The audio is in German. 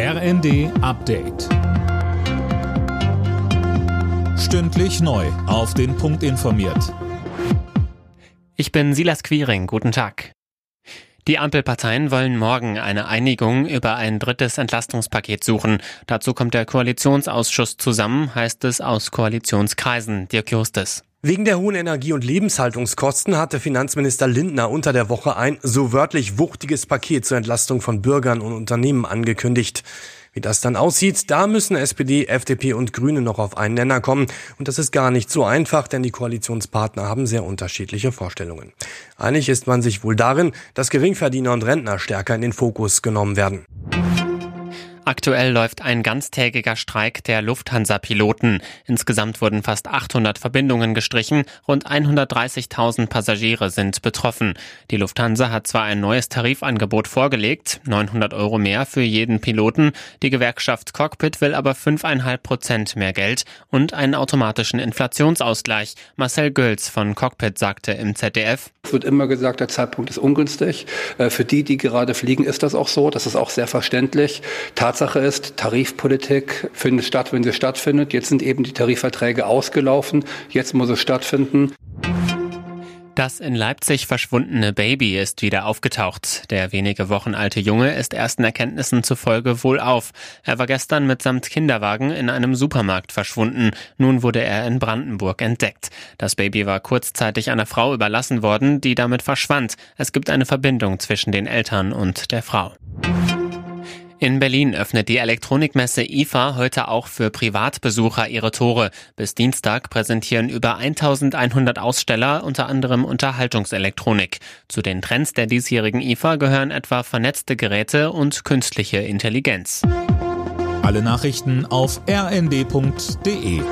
RND Update. Stündlich neu. Auf den Punkt informiert. Ich bin Silas Quiring. Guten Tag. Die Ampelparteien wollen morgen eine Einigung über ein drittes Entlastungspaket suchen. Dazu kommt der Koalitionsausschuss zusammen, heißt es aus Koalitionskreisen. Dirk Justes. Wegen der hohen Energie- und Lebenshaltungskosten hatte Finanzminister Lindner unter der Woche ein so wörtlich wuchtiges Paket zur Entlastung von Bürgern und Unternehmen angekündigt. Wie das dann aussieht, da müssen SPD, FDP und Grüne noch auf einen Nenner kommen. Und das ist gar nicht so einfach, denn die Koalitionspartner haben sehr unterschiedliche Vorstellungen. Einig ist man sich wohl darin, dass Geringverdiener und Rentner stärker in den Fokus genommen werden. Aktuell läuft ein ganztägiger Streik der Lufthansa-Piloten. Insgesamt wurden fast 800 Verbindungen gestrichen. Rund 130.000 Passagiere sind betroffen. Die Lufthansa hat zwar ein neues Tarifangebot vorgelegt, 900 Euro mehr für jeden Piloten. Die Gewerkschaft Cockpit will aber 5,5 Prozent mehr Geld und einen automatischen Inflationsausgleich. Marcel Gölz von Cockpit sagte im ZDF. Es wird immer gesagt, der Zeitpunkt ist ungünstig. Äh, für die, die gerade fliegen, ist das auch so. Das ist auch sehr verständlich. Tatsache ist, Tarifpolitik findet statt, wenn sie stattfindet. Jetzt sind eben die Tarifverträge ausgelaufen. Jetzt muss es stattfinden. Das in Leipzig verschwundene Baby ist wieder aufgetaucht. Der wenige Wochen alte Junge ist ersten Erkenntnissen zufolge wohlauf. Er war gestern mitsamt Kinderwagen in einem Supermarkt verschwunden. Nun wurde er in Brandenburg entdeckt. Das Baby war kurzzeitig einer Frau überlassen worden, die damit verschwand. Es gibt eine Verbindung zwischen den Eltern und der Frau. In Berlin öffnet die Elektronikmesse IFA heute auch für Privatbesucher ihre Tore. Bis Dienstag präsentieren über 1100 Aussteller unter anderem Unterhaltungselektronik. Zu den Trends der diesjährigen IFA gehören etwa vernetzte Geräte und künstliche Intelligenz. Alle Nachrichten auf rnd.de